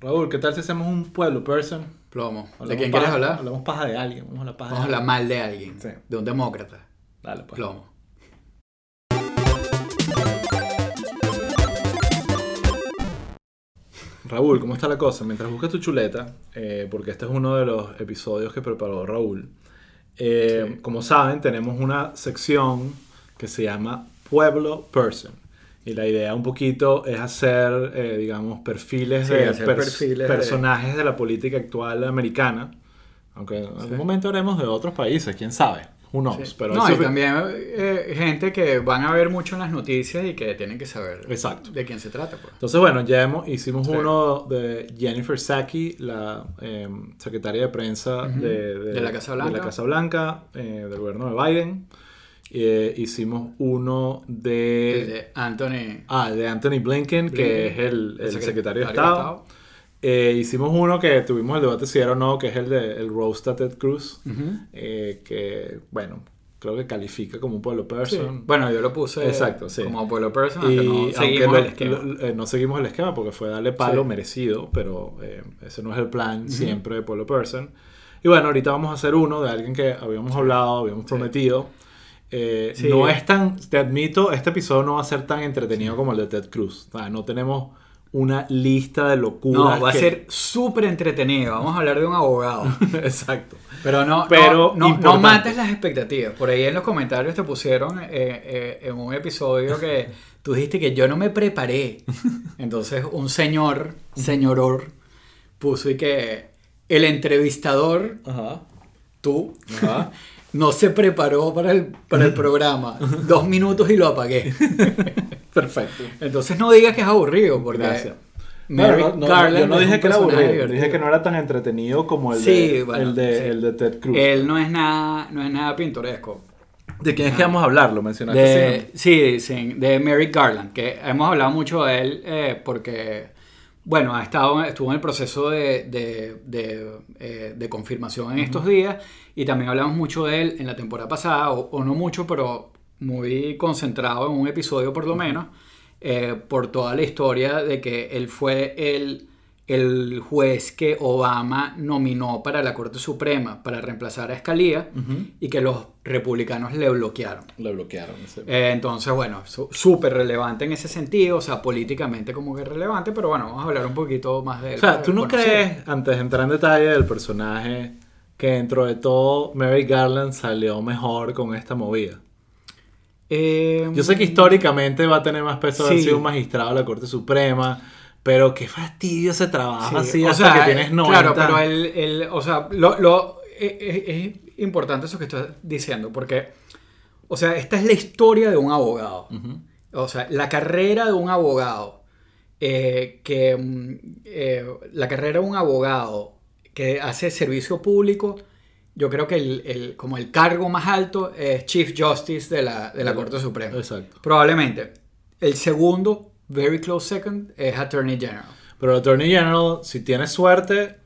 Raúl, ¿qué tal si hacemos un pueblo person? Plomo. ¿De quién paja- quieres hablar? Hablamos paja de alguien. Vamos a hablar paja Vamos a hablar mal de alguien. Sí. De un demócrata. Dale, pues. Plomo. Raúl, ¿cómo está la cosa? Mientras buscas tu chuleta, eh, porque este es uno de los episodios que preparó Raúl. eh, Sí. Como saben, tenemos una sección que se llama Pueblo Person. Y la idea un poquito es hacer, eh, digamos, perfiles Sí, de perfiles de- personajes de la política actual americana. Aunque en algún momento haremos de otros países, quién sabe. Who knows? Pero no, eso y también eh, gente que van a ver mucho en las noticias y que tienen que saber Exacto. de quién se trata. Pues. Entonces, bueno, ya hemos, hicimos Sí. uno de Jennifer Psaki, la eh, secretaria de prensa Ujú. de, De la Casa Blanca. de la Casa Blanca, eh, del gobierno de Biden. Eh, hicimos uno de, de Anthony. ah, de Anthony Blinken, que Blinken, es el, el secre- secretario de Estado. Eh, hicimos uno que tuvimos el debate si era o no, que es el de el roast a Ted Cruz, Ujú. eh, que, bueno, creo que califica como un pueblo Sí. person. Bueno, yo lo puse Exacto, sí. como pueblo person, Y no seguimos lo- el esquema. lo- eh, no seguimos el esquema porque fue darle palo Sí. merecido, pero eh, ese no es el plan siempre de Pueblo Person. Y bueno, ahorita vamos a hacer uno de alguien que habíamos hablado, habíamos prometido. Eh, Sí. No es tan, te admito, este episodio no va a ser tan entretenido como el de Ted Cruz. O sea, no tenemos una lista de locuras. no, va a ser súper entretenido. Vamos a hablar de un abogado. Exacto. Pero no, Pero no, no, mates las expectativas. Por ahí en los comentarios te pusieron eh, eh, en un episodio que tú dijiste que yo no me preparé. Entonces un señor, señoror, puso y que el entrevistador, Ajá. tú, Ajá. no se preparó para el, para el programa. Dos minutos y lo apagué. Perfecto. Entonces no digas que es aburrido, porque Gracias. Merrick No, no, no, Garland yo no dije que era aburrido, divertido. dije que no era tan entretenido como el, Sí, de, bueno, el, de, sí. el de Ted Cruz. Él no es nada, no es nada pintoresco. ¿De quién es que vamos a hablar? Lo mencionaste. De, sí, sí, de Merrick Garland, que hemos hablado mucho de él eh, porque, bueno, ha estado, estuvo en el proceso de, de, de, eh, de confirmación en estos días y también hablamos mucho de él en la temporada pasada, o, o no mucho, pero muy concentrado en un episodio por lo menos, eh, por toda la historia de que él fue el, el juez que Obama nominó para la Corte Suprema para reemplazar a Scalia Ujú. y que los republicanos le bloquearon. Lo bloquearon. Eh, entonces, bueno, súper relevante en ese sentido, o sea, políticamente como que relevante, pero bueno, vamos a hablar un poquito más de él. O sea, ¿tú no conocer. crees, antes de entrar en detalle del personaje, que dentro de todo Mary Garland salió mejor con esta movida? Eh, Yo sé que históricamente va a tener más peso haber Sí. sido un magistrado de la Corte Suprema, pero qué fastidio ese trabajo sí, así o hasta sea, que tienes 90. Claro, pero el, el- o sea, lo, lo- es importante eso que estás diciendo, porque, o sea, esta es la historia de un abogado. O sea, la carrera de un abogado, eh, que mm, eh, la carrera de un abogado que hace servicio público, yo creo que el, el- como el cargo más alto es Chief Justice de la, de la Corte Suprema. Exacto. Probablemente. El segundo, very close second, es Attorney General. Pero el Attorney General, si tienes suerte,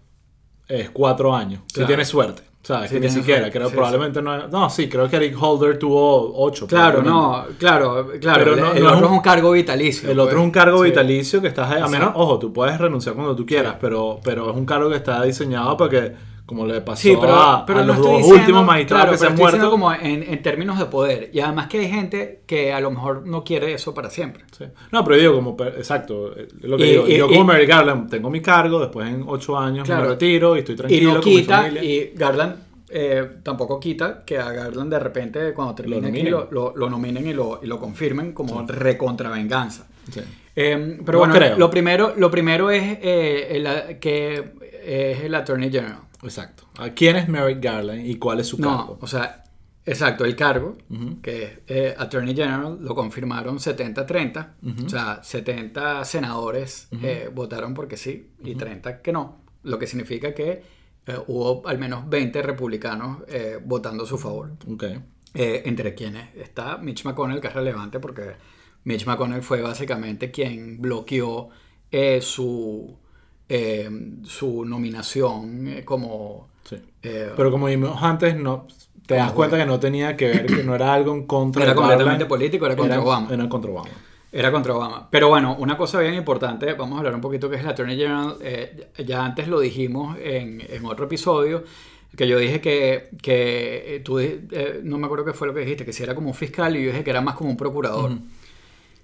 es cuatro años. Si Claro. tienes suerte. O sea, Si que ni siquiera, suerte, creo sí, probablemente no. No, sí, creo que Eric Holder tuvo ocho. Claro, no, claro, claro. Pero el, no- el no es otro es un cargo vitalicio. El pues. otro es un cargo Sí. vitalicio que estás. A menos, ojo, tú puedes renunciar cuando tú quieras, Sí. pero, pero es un cargo que está diseñado para que, como le pasó Sí, pero, a, pero a no los dos diciendo- últimos magistrados claro, que se han muerto. como en, en términos de poder. Y además que hay gente que a lo mejor no quiere eso para siempre. Sí. No, pero digo, como, exacto, eh, lo que Y- digo, y- yo y- como Mary Garland tengo mi cargo, después en ocho años Claro. me retiro y estoy Y tranquilo no con mi quita, familia. y Garland eh, tampoco quita que a Garland de repente cuando termine aquí lo, lo, lo nominen y lo, y lo confirmen como recontravenganza. Sí. Eh, pero No bueno, creo. lo primero, lo primero es eh, el- que es el Attorney General. Exacto. ¿A quién es Mary Garland y cuál es su No, cargo? o sea, exacto, el cargo, que es eh, Attorney General, lo confirmaron 70-30. O sea, 70 senadores eh, votaron porque sí y 30 que no. Lo que significa que eh, hubo al menos 20 republicanos votando a su favor. Ok. Eh, entre quienes está Mitch McConnell, que es relevante porque Mitch McConnell fue básicamente quien bloqueó eh, su, eh, su nominación eh, como... Sí. eh, Pero como vimos antes, no, te das cuenta que no tenía que ver, que no era algo en contra Era de completamente político, era contra Obama. Era contra Obama. Era contra Obama. Pero bueno, una cosa bien importante, vamos a hablar un poquito que es la Attorney General. eh, ya antes lo dijimos en, en otro episodio, que yo dije que, que eh, tú, eh, no me acuerdo qué fue lo que dijiste, que si era como un fiscal y yo dije que era más como un procurador.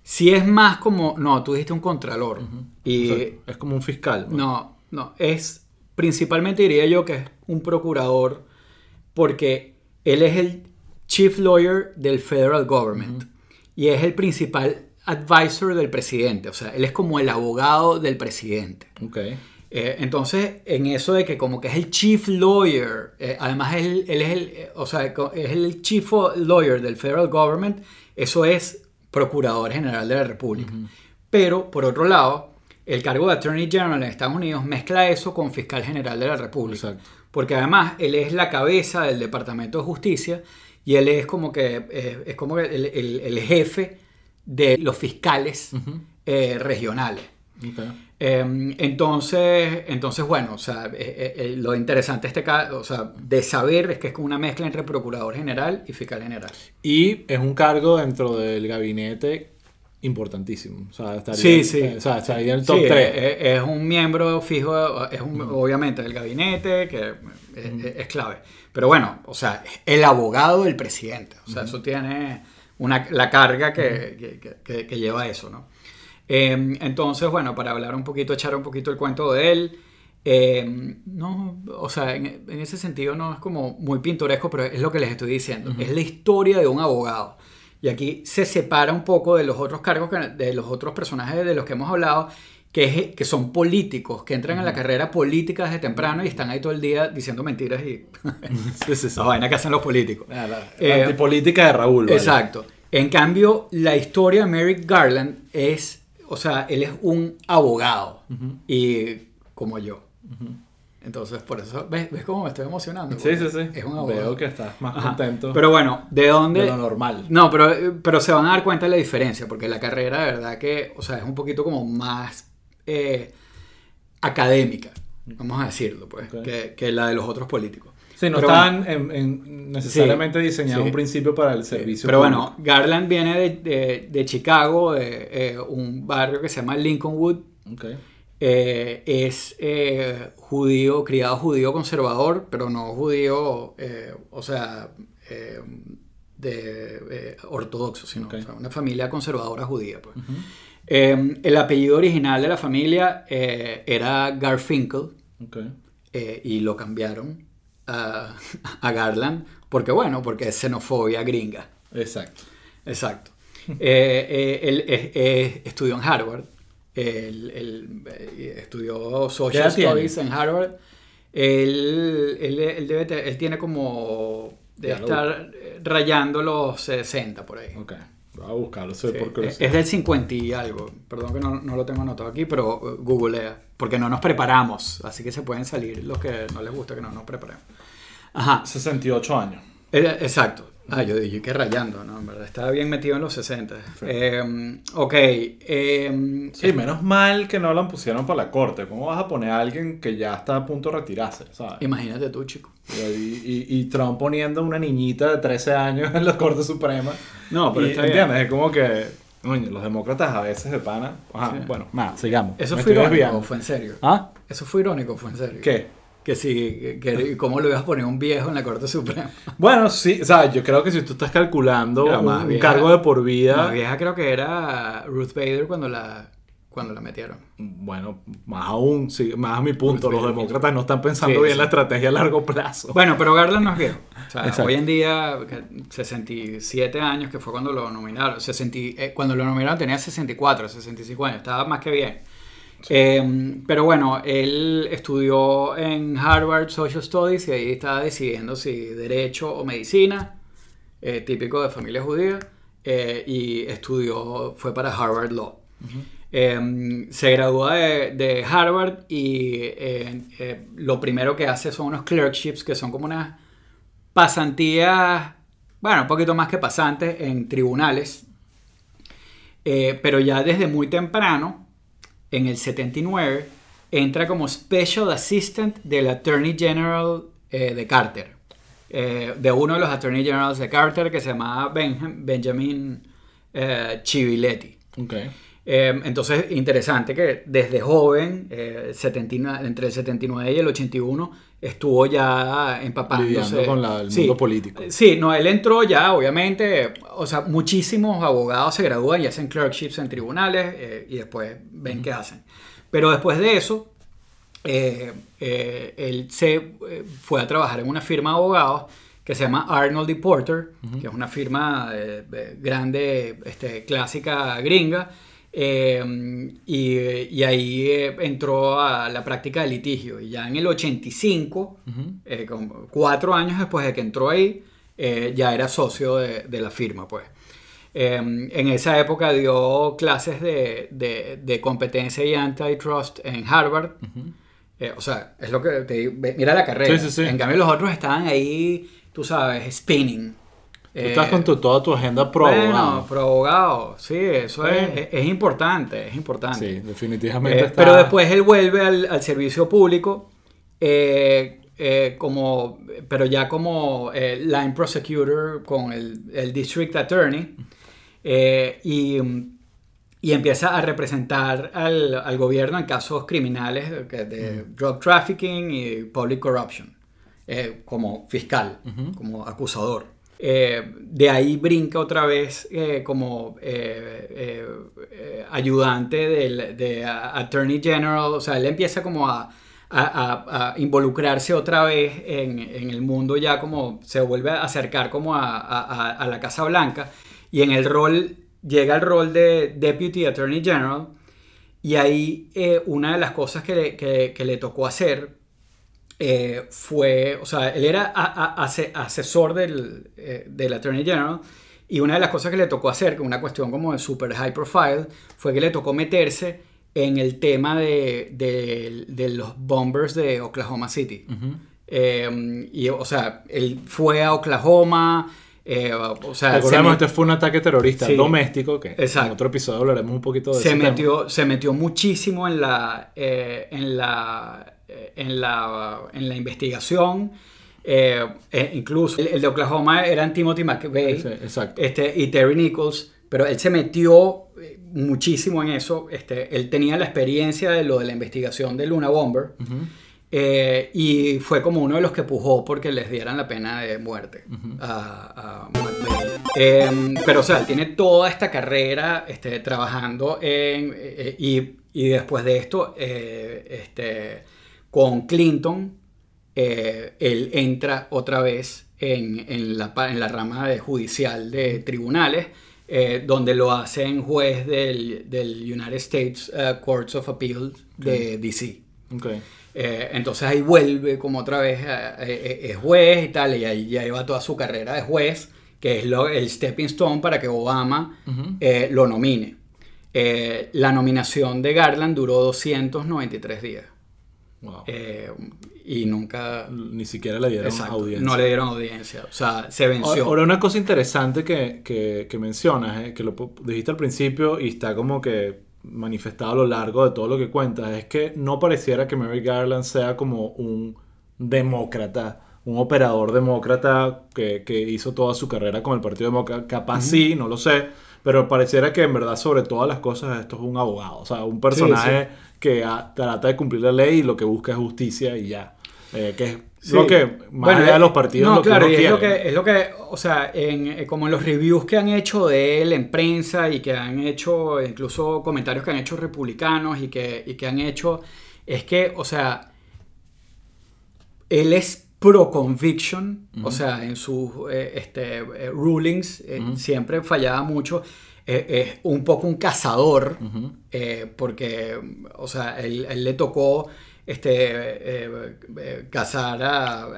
Si es más como, no, tú dijiste un contralor. Y O sea, es como un fiscal. ¿no? no, no, es principalmente diría yo que es un procurador porque él es el chief lawyer del federal government y es el principal advisor del presidente, o sea, él es como el abogado del presidente. Ok. Eh, entonces, en eso de que como que es el chief lawyer, eh, además él, él es el, eh, o sea, es el chief lawyer del federal government, eso es procurador general de la república. Pero, por otro lado, el cargo de attorney general en Estados Unidos mezcla eso con fiscal general de la república. Exacto. Porque además él es la cabeza del Departamento de Justicia y él es como que eh, es como el, el- el jefe de los fiscales eh, regionales. Eh, entonces, entonces, bueno, o sea, eh, eh, eh, lo interesante este caso, o sea, de saber es que es como una mezcla entre procurador general y fiscal general. Y es un cargo dentro del gabinete importantísimo. O sea, estaría, Sí, sí. O sea, estaría en el top Sí, 3. Es, es un miembro fijo, es un, obviamente del gabinete, que es, es clave. Pero bueno, o sea, el abogado del presidente. O sea, eso tiene una, la carga que- que- que- que lleva eso, ¿no? Eh, entonces, bueno, para hablar un poquito, echar un poquito el cuento de él. eh, no, o sea, en, en ese sentido no es como muy pintoresco, pero es lo que les estoy diciendo. Es la historia de un abogado. Y aquí se separa un poco de los otros cargos, que- de los otros personajes de los que hemos hablado, que, es- que son políticos, que entran en la carrera política desde temprano y están ahí todo el día diciendo mentiras y sí. la vaina que hacen los políticos. Ah, la- Eh, la antipolítica de Raúl. ¿vale? Exacto. En cambio, la historia de Merrick Garland es, o sea, él es un abogado y como yo. Entonces, por eso, ¿ves, ¿ves cómo me estoy emocionando? Sí, sí, sí. Es un abogado. Veo que estás más Ajá. contento Pero bueno, ¿de dónde? de lo normal. No, pero, pero se van a dar cuenta de la diferencia, porque la carrera, de verdad que, o sea, es un poquito como más eh, académica, vamos a decirlo, pues, que, que la de los otros políticos. Sí, no Pero estaban en- en- necesariamente Sí, diseñados sí. un principio para el servicio Pero público. bueno, Garland viene de, de- de Chicago, de eh, un barrio que se llama Lincolnwood. Eh, es eh, judío, criado judío conservador, pero no judío, o sea, de ortodoxo, sino Ok. o sea, una familia conservadora judía. Pues. El apellido original de la familia era Garfinkel y lo cambiaron a, a Garland porque, bueno, porque es xenofobia gringa. Exacto. Exacto. Eh, eh, él eh, estudió en Harvard. Él, él, eh, estudió ¿Qué Social tiene? Studies en Harvard. Él, él, él debe él tiene como... Debe estar rayando los 60 por ahí. A buscarlo, Sí, por curiosidad. es del 50 y algo. Perdón que no, no lo tengo anotado aquí, pero eh, googlea. Porque no nos preparamos. Así que se pueden salir los que no les gusta que no nos preparemos. Ajá. 68 años. Eh, Exacto. Ah, yo dije que rayando, ¿no? En verdad, estaba bien metido en los 60. Eh, ok. eh, Sí, menos mal que no lo pusieron para la corte. ¿Cómo vas a poner a alguien que ya está a punto de retirarse? ¿sabes? Imagínate tú, chico. Y, y- y Trump poniendo una niñita de 13 años en la Corte Suprema. No, pero Y, está bien. ¿Entiendes? Es como que. Los demócratas a veces de pana. Ajá, Sí. bueno, nada, sigamos. Eso Me fue irónico, desviando. fue en serio. ¿Ah? Eso fue irónico, fue en serio. ¿Qué? Que sí, que, que- ¿cómo le ibas a poner un viejo en la Corte Suprema? Bueno, sí, o sea, yo creo que si tú estás calculando un, cargo de por La vida, vieja creo que era Ruth Bader cuando la, cuando la metieron. bueno, más aún, sí, más a mi punto, Ruth los Bader. demócratas no están pensando Sí, bien sí. la estrategia a largo plazo. Bueno, pero Garland no es viejo. O sea, Exacto. hoy en día, que 67 años, que fue cuando lo nominaron. 60 y- eh, cuando lo nominaron tenía 64, 65 años. Estaba más que bien. Eh, pero bueno, él estudió en Harvard Social Studies y ahí estaba decidiendo si derecho o medicina, eh, típico de familia judía, eh, y estudió, fue para Harvard Law. Eh, se graduó de, de Harvard y eh, eh, lo primero que hace son unos clerkships que son como unas pasantías, bueno, un poquito más que pasantes en tribunales. Eh, pero ya desde muy temprano, en el 79, entra como Special Assistant del Attorney General eh, de Carter. Eh, de uno de los Attorney Generals de Carter que se llamaba Benjam- Benjamin eh, Civiletti. Okay. Eh, entonces, interesante que desde joven, eh, 79 entre el 79 y el 81, estuvo ya empapándose. Lidiando con la- el Sí. mundo político. Sí, no, él entró ya, obviamente, o sea, muchísimos abogados se gradúan y hacen clerkships en tribunales eh, y después ven qué hacen. Pero después de eso, eh, eh, él se eh, fue a trabajar en una firma de abogados que se llama Arnold y Porter, que es una firma eh, grande, este, clásica gringa, eh, y, y ahí eh, entró a la práctica de litigio. Y ya en el 85, eh, como cuatro años después de que entró ahí, eh, ya era socio de, de la firma, pues. Eh, en esa época dio clases de, de- de competencia y antitrust en Harvard. Eh, o sea, es lo que te digo. Mira la carrera. Sí, sí, sí. En cambio, los otros estaban ahí, tú sabes, spinning. Tú estás con tu- toda tu agenda pro Bueno, abogado. pro abogado. Sí, eso es, es, es importante. Es importante. Sí, definitivamente Eh, está- Pero después él vuelve al, al servicio público, eh, eh, como, pero ya como eh, line prosecutor con el, el district attorney, eh, y, y empieza a representar al, al gobierno en casos criminales de, drug trafficking y public corruption, eh, como fiscal, como acusador. Eh, de ahí brinca otra vez eh, como eh, ayudante del de Attorney General, o sea, él empieza como a, a- involucrarse otra vez en, el mundo ya como se vuelve a acercar como a, la Casa Blanca. Y en el rol, llega el rol de Deputy Attorney General. Y ahí una de las cosas que le tocó hacer eh, fue, o sea, él era a- a- ase- asesor del, eh, del Attorney General y una de las cosas que le tocó hacer, que una cuestión como de super high profile, fue que le tocó meterse en el tema de, de- de los bombers de Oklahoma City. Eh, y, o sea, él fue a Oklahoma, eh, o sea, se Recordemos, met- este fue un ataque terrorista Sí. doméstico, que Exacto. en otro episodio hablaremos un poquito de se ese tema. metió, se metió muchísimo en la, eh, en la, en la, en la investigación. eh, eh, incluso el, el de Oklahoma eran Timothy McVeigh Sí, este, y Terry Nichols, pero él se metió eh, muchísimo en eso. Este, él tenía la experiencia de lo de la investigación de Luna Bomber. eh, y fue como uno de los que pujó porque les dieran la pena de muerte a, a McVeigh. Eh, pero, o sea, él tiene toda esta carrera este, trabajando en. eh, y, y después de esto, eh, este, con Clinton, eh, él entra otra vez en, en la, pa- en la rama de judicial de tribunales, eh, donde lo hacen juez del, del United States eh, Courts of Appeal de DC. Eh, entonces ahí vuelve como otra vez, es juez y tal, y ahí ya lleva toda su carrera de juez, que es lo- el stepping stone para que Obama lo nomine. La nominación de Garland duró 293 días Wow. eh, y nunca... Ni siquiera le dieron Exacto, audiencia. no le dieron audiencia, o sea, se venció. Ahora, una cosa interesante que, que, que mencionas, eh, que lo dijiste al principio y está como que manifestado a lo largo de todo lo que cuentas, es que no pareciera que Mary Garland sea como un demócrata, un operador demócrata que, que hizo toda su carrera con el Partido Demócrata. Capaz sí, no lo sé, pero pareciera que en verdad sobre todas las cosas esto es un abogado, o sea, un personaje que trata de cumplir la ley y lo que busca es justicia y ya. Eh, que es Sí. lo que, más Bueno, allá de los partidos, no, lo que claro, uno y es lo que, es lo que, o sea, en, eh, como en los reviews que han hecho de él en prensa y que han hecho, incluso comentarios que han hecho republicanos y que, y que han hecho, es que, o sea, él es pro conviction, o sea, en sus eh, este, eh, rulings siempre fallaba mucho. Eh, es un poco un cazador, eh, porque, o sea, él, él le tocó este, eh, cazar a,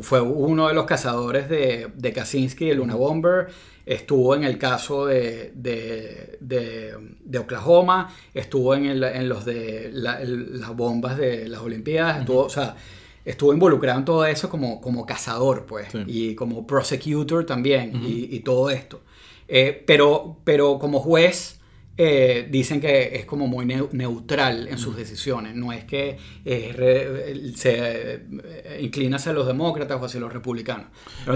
Fue uno de los cazadores de, de Kaczynski, el Luna Bomber. Estuvo en el caso de, de, de- de Oklahoma, estuvo en, el- en los de la- el- las bombas de las Olimpiadas, estuvo, o sea, estuvo involucrado en todo eso como, como cazador, pues, Sí. y como prosecutor también, y, y todo esto. Eh, pero, pero como juez, eh, dicen que es como muy neu- neutral en sus decisiones, no es que eh, se inclina hacia los demócratas o hacia los republicanos.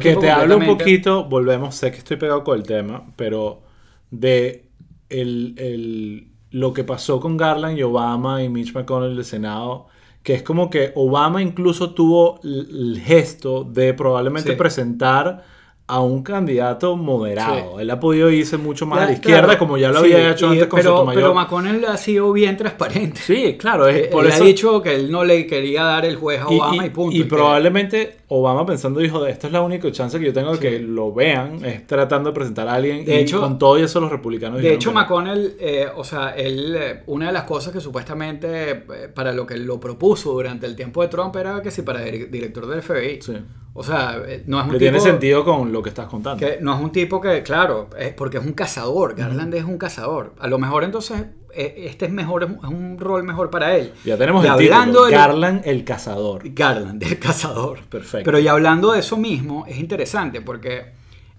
Que te hablo un poquito, volvemos, sé que estoy pegado con el tema, pero de el, el- lo que pasó con Garland y Obama y Mitch McConnell del Senado, que es como que Obama incluso tuvo el gesto de probablemente Sí. presentar a un candidato moderado. Sí. Él ha podido irse mucho más a la izquierda, claro, como ya lo sí, había hecho y- antes con pero, Sotomayor. pero McConnell ha sido bien transparente. Sí, claro, es, por él eso... ha dicho que él no le quería dar el juez a Obama y, punto. y probablemente Obama pensando, dijo, esta es la única chance que yo tengo de Sí. que lo vean, es tratando de presentar a alguien. De y hecho- con todo eso los republicanos De hecho. McConnell, eh, o sea, él, eh, una de las cosas que supuestamente eh, para lo que lo propuso durante el tiempo de Trump era que sí, para dir- director del FBI. Sí. O sea, eh, no es un Que tipo tiene sentido con lo que estás contando. que no es un tipo que, claro, es porque es un cazador. Garland es un cazador. A lo mejor entonces este es mejor, es un rol mejor para él. Ya tenemos Y el hablando título, de- Garland el cazador. Garland, el cazador. Perfecto. Pero y hablando de eso mismo, es interesante porque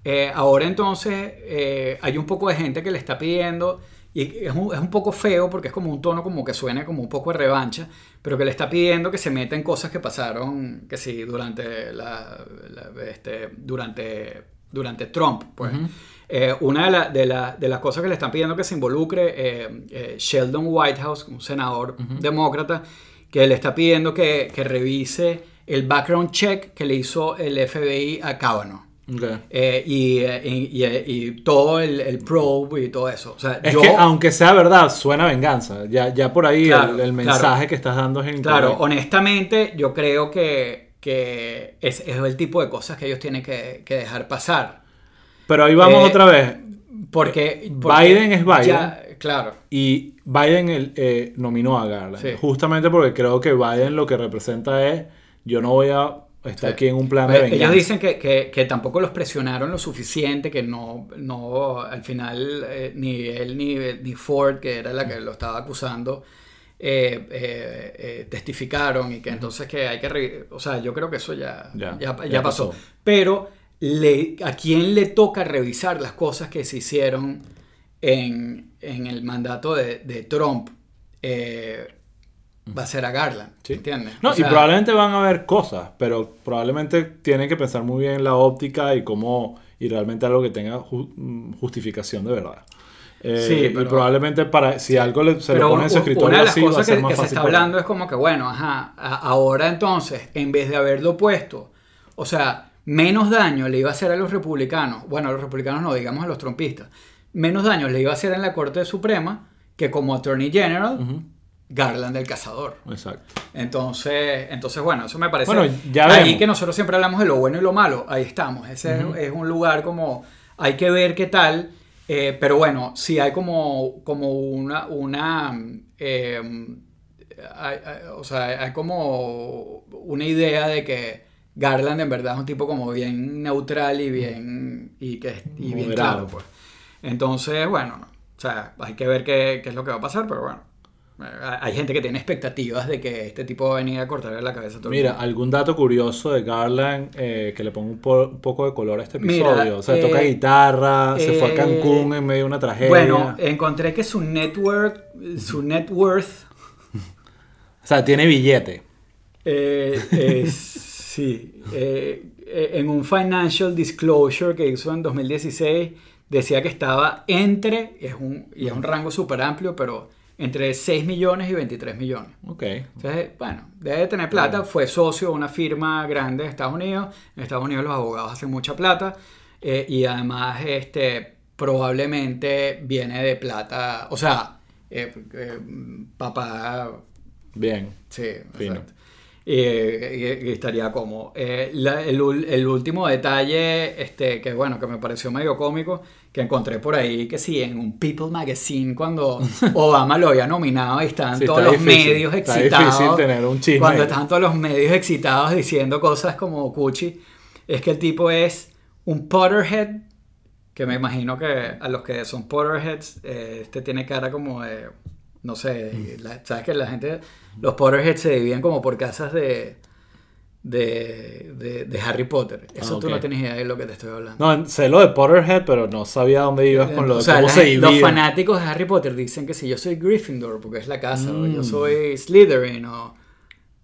eh, ahora entonces eh, hay un poco de gente que le está pidiendo, y es un, es un poco feo porque es como un tono como que suena como un poco de revancha, pero que le está pidiendo que se meta en cosas que pasaron, que sí, durante, la, la- este, durante, durante Trump. Pues. Eh, una de, la- de la- de las cosas que le están pidiendo que se involucre eh, eh, Sheldon Whitehouse, un senador demócrata, que le está pidiendo que, que revise el background check que le hizo el FBI a Kavanaugh. Ok. Eh, y, y- y- y todo el, el probe y todo eso. O sea, Es yo, que aunque sea verdad, suena a venganza. Ya, ya por ahí Claro, el, el claro. mensaje que estás dando es claro, incorrecto. honestamente, yo creo que, que es, es el tipo de cosas que ellos tienen que, que dejar pasar. Pero ahí vamos Eh, otra vez. Porque, porque Biden es Biden. ya- claro. Y Biden el- eh, nominó a Garland. Sí. Justamente porque creo que Biden lo que representa es, yo no voy a estar Sí. aquí en un plan de Pues, venganza. ellos dicen que, que- que tampoco los presionaron lo suficiente, que no, no al final eh, ni él ni, ni Ford, que era la que lo estaba acusando, eh, eh, eh, testificaron y que entonces que hay que... O sea, yo creo que eso ya, Ya, ya, ya ya pasó. pasó. Pero le, a quién le toca revisar las cosas que se hicieron en, en el mandato de, de Trump eh, va a ser a Garland, Sí. ¿entiendes? No, O sea, y probablemente van a haber cosas, pero probablemente tienen que pensar muy bien la óptica y cómo, y realmente algo que tenga ju- mm, justificación de verdad. Eh, Sí, y pero- probablemente para, si algo le- se le pone en su escritorio una de las así, va a cosas ser que, más que se está hablando es como que, bueno, ajá, a- ahora entonces, en vez de haberlo puesto, o sea, menos daño le iba a hacer a los republicanos, bueno, a los republicanos no, digamos a los trompistas, menos daño le iba a hacer en la Corte Suprema que como Attorney General, Garland el cazador. Exacto. Entonces, entonces, bueno, eso me parece. Bueno, ya ahí vemos. que nosotros siempre hablamos de lo bueno y lo malo. Ahí estamos. Ese es- es un lugar como. Hay que ver qué tal. eh, pero bueno, sí hay como, como una. una eh, hay- hay- o sea, hay como una idea de que Garland en verdad es un tipo como bien neutral y bien. y, que, y bien claro, pues. Entonces, bueno, no. o sea, hay que ver qué, qué es lo que va a pasar, pero bueno. Eh, Hay gente que tiene expectativas de que este tipo va a venir a cortarle la cabeza a todo el Mira, mundo. algún dato curioso de Garland eh, que le ponga un, po- un poco de color a este Mira, episodio. o sea, eh, toca guitarra, se fue a eh, Cancún en medio de una tragedia. Bueno, encontré que su network, su net worth, o sea, tiene billete. eh, es- sí, eh, eh, en un financial disclosure que hizo en 2016, decía que estaba entre, y es un, y es un rango súper amplio, pero entre 6 millones y 23 millones. Ok. Entonces, bueno, debe tener plata. Fue socio de una firma grande de Estados Unidos. En Estados Unidos los abogados hacen mucha plata. eh, y además, este, probablemente viene de plata. O sea, eh, papá. Bien. Sí, Fino. exacto. Y, y- y estaría como. Eh, la- el, último detalle, este, que bueno, que me pareció medio cómico, que encontré por ahí, que sí, en un People Magazine, cuando Obama lo había nominado y estaban Sí, todos está los difícil, medios está excitados. difícil tener un chisme Cuando estaban todos los medios excitados diciendo cosas como Cuchi, es que el tipo es un Potterhead, que me imagino que a los que son Potterheads, eh, este tiene cara como de, no sé, Mm. la- sabes que la gente, los Potterheads se dividen como por casas de, de, de, de Harry Potter. Eso Ah, tú ok. no tienes idea de lo que te estoy hablando. No, sé lo de Potterhead, pero no sabía dónde ibas con lo de O sea, cómo la- se los fanáticos de Harry Potter dicen que si yo soy Gryffindor porque es la casa, o Mm. yo soy Slytherin o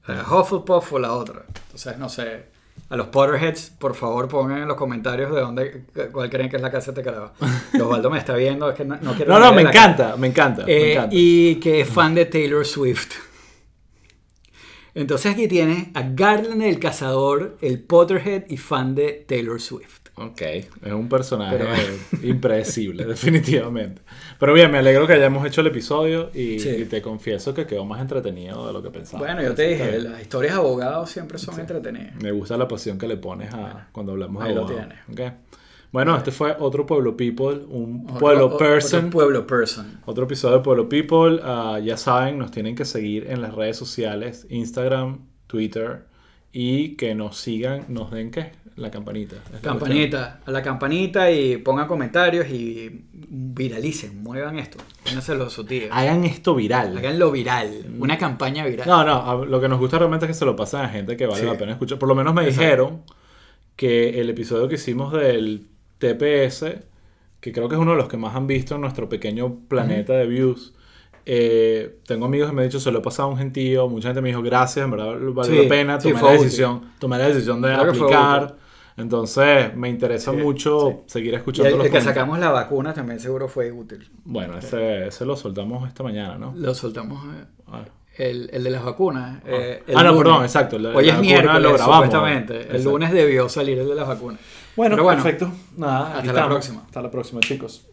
eh, Hufflepuff o la otra. Entonces, no sé. A los Potterheads, por favor, pongan en los comentarios de dónde, cuál creen que es la casa de este carajo. Osvaldo me está viendo, es que no, no quiero... No, no, me encanta, me encanta, me eh, encanta. y que es fan de Taylor Swift. Entonces aquí tienes a Garland el cazador, el Potterhead y fan de Taylor Swift. Ok, es un personaje Pero- impredecible, definitivamente. Pero bien, me alegro que hayamos hecho el episodio y, Sí. y te confieso que quedó más entretenido de lo que pensaba. Bueno, yo te dije, las historias de abogados siempre son entretenidas. Me gusta la pasión que le pones a cuando hablamos de ahí lo tienes. Ok. Bueno, este fue otro Pueblo People, un Otro- Pueblo otro Person. pueblo person. Otro episodio de Pueblo People. Ah, ya saben, nos tienen que seguir en las redes sociales, Instagram, Twitter, y que nos sigan, nos den qué? La campanita. La Campanita, a la campanita y pongan comentarios y viralicen, muevan esto. Pónganselo a su cuestión. Hagan esto viral. Háganlo viral, una campaña viral. No, no, lo que nos gusta realmente es que se lo pasen a gente que vale Sí. la pena escuchar. Por lo menos me Exacto. dijeron que el episodio que hicimos del TPS, que creo que es uno de los que más han visto en nuestro pequeño planeta de views, eh, tengo amigos que me han dicho, se lo he pasado a un gentío, mucha gente me dijo, gracias, en verdad valió Sí, la pena, sí, tomé la decisión, tomé la decisión de Creo aplicar. Entonces, me interesa Sí, mucho seguir y escuchando el, los el que sacamos la vacuna también seguro fue útil. Bueno, ese, ese lo soltamos esta mañana, ¿no? Lo soltamos. eh, Ah. El, el de las vacunas. eh, el Ah, no, lunes. perdón, exacto, de Hoy la es miércoles, lo grabamos. supuestamente. El lunes debió salir el de las vacunas. Bueno, bueno, perfecto. Nada, hasta la estamos. próxima. Hasta la próxima, chicos.